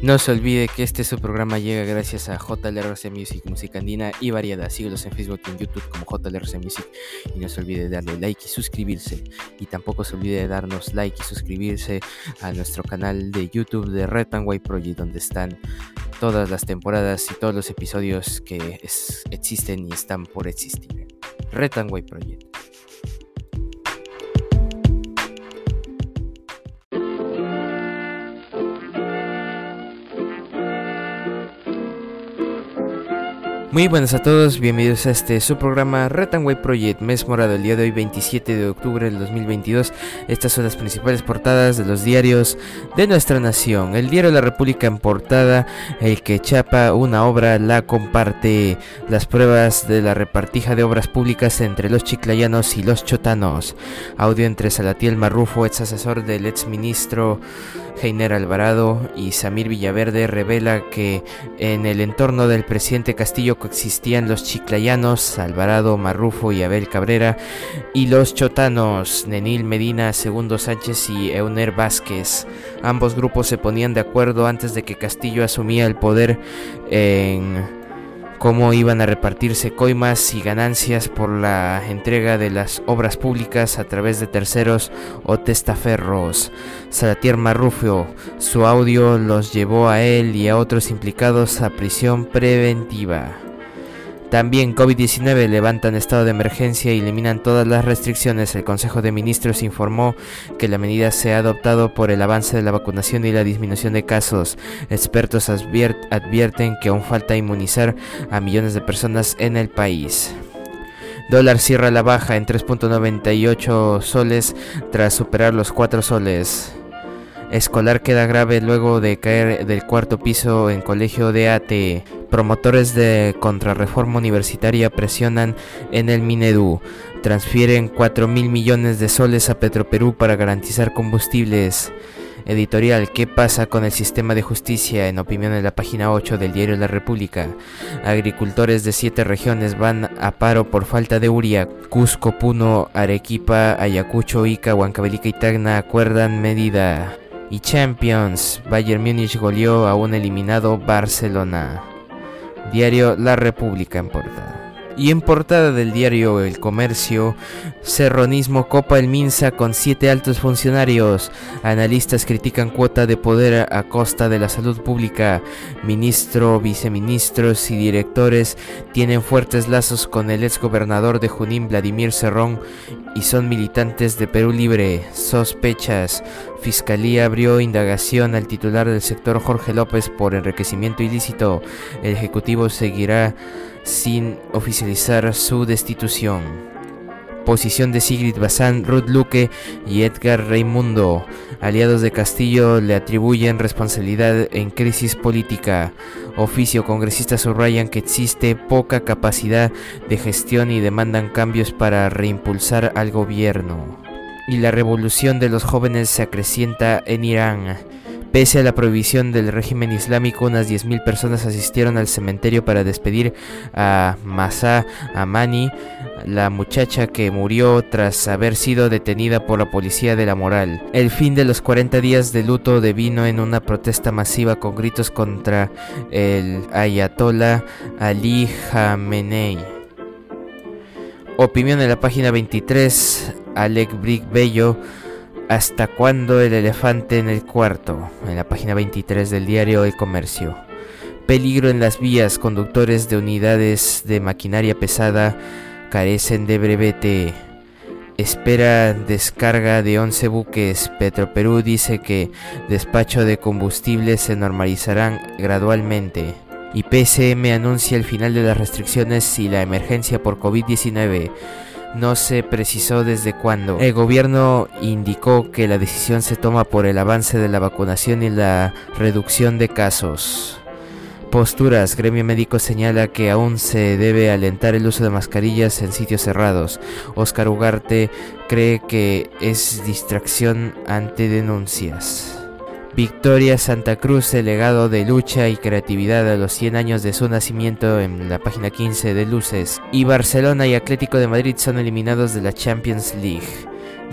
No se olvide que este su programa llega gracias a JLRC Music, música andina y variada. Síguelos en Facebook y en YouTube como JLRC Music. Y no se olvide de darle like y suscribirse. Y tampoco se olvide de darnos like y suscribirse a nuestro canal de YouTube de Red and Project, donde están todas las temporadas y todos los episodios que existen y están por existir. Red and Project. Muy buenas a todos, bienvenidos a este su programa Way Project, mes morado, el día de hoy 27 de octubre del 2022. Estas son las principales portadas de los diarios de nuestra nación. El diario La República en portada, el que chapa una obra la comparte. Las pruebas de la repartija de obras públicas entre los chiclayanos y los chotanos. Audio entre Salatiel Marrufo, ex asesor del ex ministro Heiner Alvarado y Samir Villaverde revela que en el entorno del presidente Castillo coexistían los chiclayanos, Alvarado, Marrufo y Abel Cabrera, y los chotanos, Nenil Medina, Segundo Sánchez y Euner Vázquez. Ambos grupos se ponían de acuerdo antes de que Castillo asumía el poder en cómo iban a repartirse coimas y ganancias por la entrega de las obras públicas a través de terceros o testaferros. Salatier Marrufio, su audio los llevó a él y a otros implicados a prisión preventiva. También COVID-19 levantan estado de emergencia y eliminan todas las restricciones. El Consejo de Ministros informó que la medida se ha adoptado por el avance de la vacunación y la disminución de casos. Expertos advierten que aún falta inmunizar a millones de personas en el país. Dólar cierra la baja en 3.98 soles tras superar los 4 soles. Escolar queda grave luego de caer del cuarto piso en colegio de ATE. Promotores de contrarreforma universitaria presionan en el Minedu. Transfieren 4 mil millones de soles a Petroperú para garantizar combustibles. Editorial ¿Qué pasa con el sistema de justicia? En opinión en la página 8 del diario La República. Agricultores de siete regiones van a paro por falta de uria. Cusco, Puno, Arequipa, Ayacucho, Ica, Huancavelica y Tacna acuerdan medida y Champions, Bayern Múnich goleó a un eliminado Barcelona. Diario La República en portada. Y en portada del diario El Comercio, Serronismo copa el Minsa con siete altos funcionarios. Analistas critican cuota de poder a costa de la salud pública. Ministro, viceministros y directores tienen fuertes lazos con el exgobernador de Junín, Vladimir Cerrón, y son militantes de Perú Libre. Sospechas. Fiscalía abrió indagación al titular del sector Jorge López por enriquecimiento ilícito. El Ejecutivo seguirá sin oficializar su destitución. Posición de Sigrid Bazán, Ruth Luque y Edgar Raimundo. Aliados de Castillo le atribuyen responsabilidad en crisis política. Oficio congresistas subrayan que existe poca capacidad de gestión y demandan cambios para reimpulsar al gobierno. Y la revolución de los jóvenes se acrecienta en Irán. Pese a la prohibición del régimen islámico, unas 10.000 personas asistieron al cementerio para despedir a Masa Amani, la muchacha que murió tras haber sido detenida por la policía de la moral. El fin de los 40 días de luto devino en una protesta masiva con gritos contra el ayatollah Ali Khamenei. Opinión en la página 23, Alec Brick Bello ¿Hasta cuándo el elefante en el cuarto? En la página 23 del diario El Comercio. Peligro en las vías. Conductores de unidades de maquinaria pesada carecen de brevete. Espera descarga de 11 buques. Petroperú dice que despacho de combustible se normalizarán gradualmente. Y PCM anuncia el final de las restricciones y la emergencia por COVID-19. No se precisó desde cuándo. El gobierno indicó que la decisión se toma por el avance de la vacunación y la reducción de casos. Posturas. Gremio médico señala que aún se debe alentar el uso de mascarillas en sitios cerrados. Oscar Ugarte cree que es distracción ante denuncias. Victoria Santa Cruz, el legado de lucha y creatividad a los 100 años de su nacimiento en la página 15 de Luces. Y Barcelona y Atlético de Madrid son eliminados de la Champions League.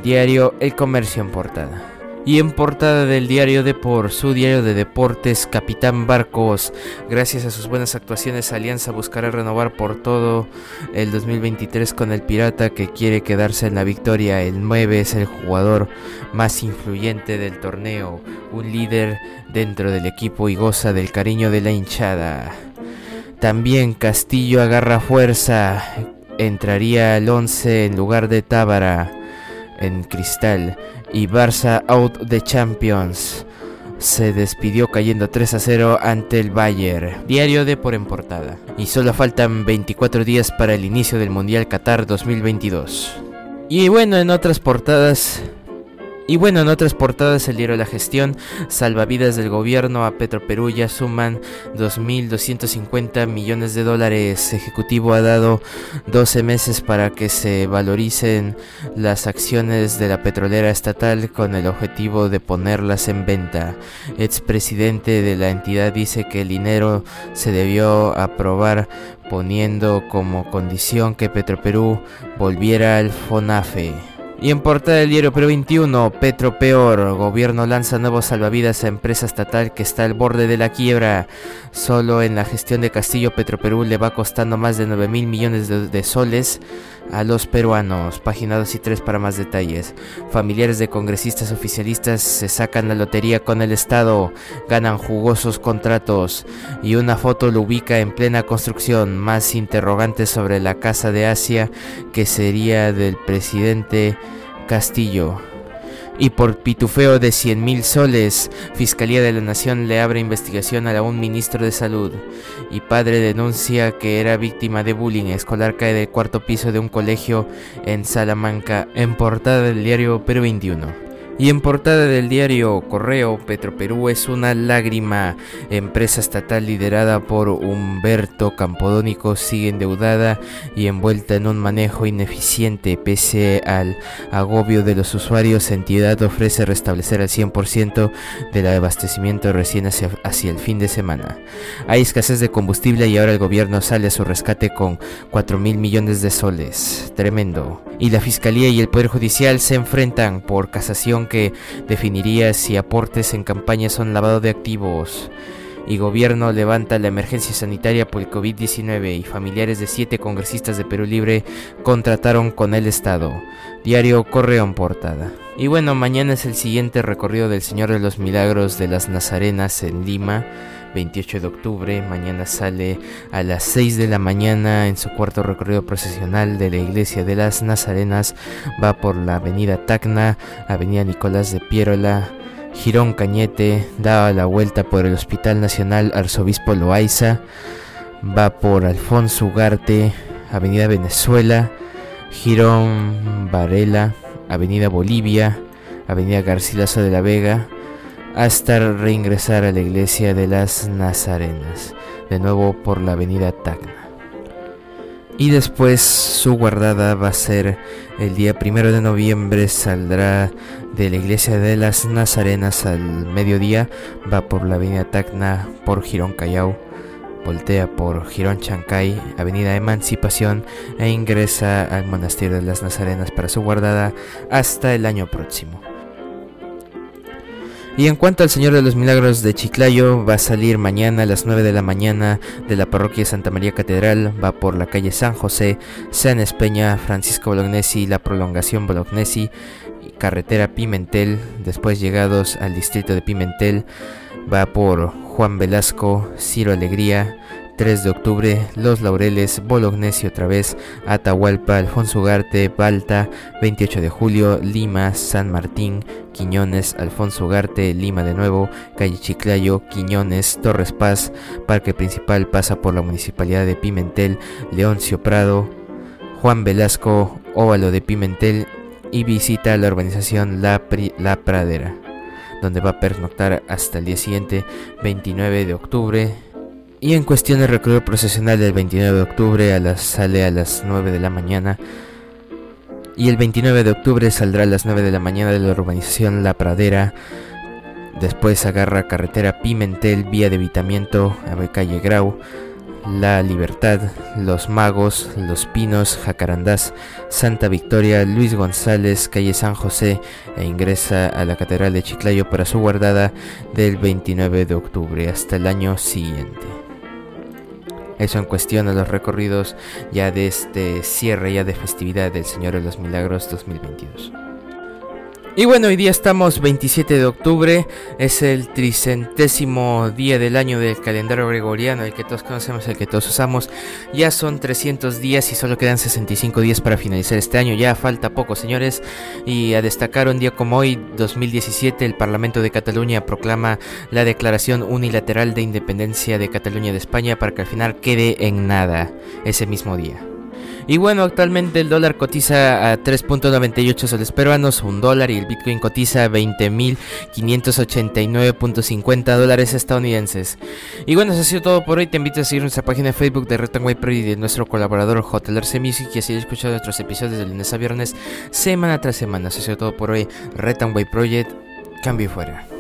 Diario El Comercio en portada. Y en portada del diario Depor, su diario de deportes, Capitán Barcos, gracias a sus buenas actuaciones, Alianza buscará renovar por todo el 2023 con el Pirata que quiere quedarse en la victoria. El 9 es el jugador más influyente del torneo, un líder dentro del equipo y goza del cariño de la hinchada. También Castillo agarra fuerza, entraría al 11 en lugar de Tábara en Cristal y Barça out de Champions. Se despidió cayendo 3 a 0 ante el Bayern. Diario de por en portada. Y solo faltan 24 días para el inicio del Mundial Qatar 2022. Y bueno, en otras portadas y bueno, en otras portadas diario La Gestión, salvavidas del gobierno a Petroperú ya suman 2.250 millones de dólares. Ejecutivo ha dado 12 meses para que se valoricen las acciones de la petrolera estatal con el objetivo de ponerlas en venta. Expresidente de la entidad dice que el dinero se debió aprobar poniendo como condición que Petroperú volviera al FONAFE. Y en portada del diario Perú 21, Petro peor, gobierno lanza nuevos salvavidas a empresa estatal que está al borde de la quiebra. Solo en la gestión de Castillo Petro Perú le va costando más de 9 mil millones de, de soles a los peruanos. Página 2 y 3 para más detalles. Familiares de congresistas oficialistas se sacan la lotería con el Estado, ganan jugosos contratos y una foto lo ubica en plena construcción. Más interrogantes sobre la Casa de Asia que sería del presidente Castillo y por pitufeo de 100 mil soles, Fiscalía de la Nación le abre investigación a un ministro de Salud y padre denuncia que era víctima de bullying. Escolar cae del cuarto piso de un colegio en Salamanca en portada del diario Perú 21. Y en portada del diario Correo, Petroperú es una lágrima. Empresa estatal liderada por Humberto Campodónico sigue endeudada y envuelta en un manejo ineficiente. Pese al agobio de los usuarios, entidad ofrece restablecer al 100% del abastecimiento recién hacia, hacia el fin de semana. Hay escasez de combustible y ahora el gobierno sale a su rescate con 4 mil millones de soles. Tremendo. Y la Fiscalía y el Poder Judicial se enfrentan por casación que definiría si aportes en campaña son lavado de activos. Y gobierno levanta la emergencia sanitaria por el COVID-19 y familiares de siete congresistas de Perú Libre contrataron con el Estado. Diario Correo en portada. Y bueno, mañana es el siguiente recorrido del Señor de los Milagros de las Nazarenas en Lima 28 de octubre. Mañana sale a las 6 de la mañana en su cuarto recorrido procesional de la iglesia de las Nazarenas. Va por la avenida Tacna, avenida Nicolás de Pierola. Girón Cañete, da la vuelta por el Hospital Nacional Arzobispo Loaiza, va por Alfonso Ugarte, Avenida Venezuela, Girón Varela, Avenida Bolivia, Avenida Garcilaso de la Vega, hasta reingresar a la iglesia de las Nazarenas, de nuevo por la avenida Tacna. Y después su guardada va a ser el día primero de noviembre, saldrá de la iglesia de las Nazarenas al mediodía, va por la avenida Tacna, por Girón Callao, voltea por Girón Chancay, avenida Emancipación e ingresa al monasterio de las Nazarenas para su guardada hasta el año próximo. Y en cuanto al Señor de los Milagros de Chiclayo, va a salir mañana a las 9 de la mañana de la parroquia Santa María Catedral, va por la calle San José, San Espeña, Francisco Bolognesi, la prolongación Bolognesi, carretera Pimentel, después llegados al distrito de Pimentel, va por Juan Velasco, Ciro Alegría, 3 de octubre, Los Laureles, Bolognesi otra vez, Atahualpa, Alfonso Ugarte, Balta, 28 de julio, Lima, San Martín, Quiñones, Alfonso Ugarte, Lima de nuevo, Calle Chiclayo, Quiñones, Torres Paz, Parque Principal pasa por la Municipalidad de Pimentel, Leoncio Prado, Juan Velasco, Óvalo de Pimentel y visita la urbanización La, la Pradera, donde va a pernoctar hasta el día siguiente, 29 de octubre, y en cuestión del recorrido procesional del 29 de octubre a las, sale a las 9 de la mañana. Y el 29 de octubre saldrá a las 9 de la mañana de la urbanización La Pradera. Después agarra carretera Pimentel, vía de evitamiento a calle Grau. La Libertad, Los Magos, Los Pinos, Jacarandás, Santa Victoria, Luis González, calle San José e ingresa a la Catedral de Chiclayo para su guardada del 29 de octubre hasta el año siguiente. Eso en cuestión a los recorridos ya de este cierre ya de festividad del Señor de los Milagros 2022. Y bueno, hoy día estamos 27 de octubre, es el tricentésimo día del año del calendario gregoriano, el que todos conocemos, el que todos usamos. Ya son 300 días y solo quedan 65 días para finalizar este año, ya falta poco señores. Y a destacar un día como hoy, 2017, el Parlamento de Cataluña proclama la declaración unilateral de independencia de Cataluña de España para que al final quede en nada ese mismo día. Y bueno, actualmente el dólar cotiza a 3.98 soles peruanos, un dólar, y el Bitcoin cotiza a 20.589.50 dólares estadounidenses. Y bueno, eso ha sido todo por hoy. Te invito a seguir nuestra página de Facebook de Retanway Pro y de nuestro colaborador JLRC Music y así escuchado nuestros episodios de lunes a viernes, semana tras semana. Eso ha sido todo por hoy. Retanway Project, cambio fuera.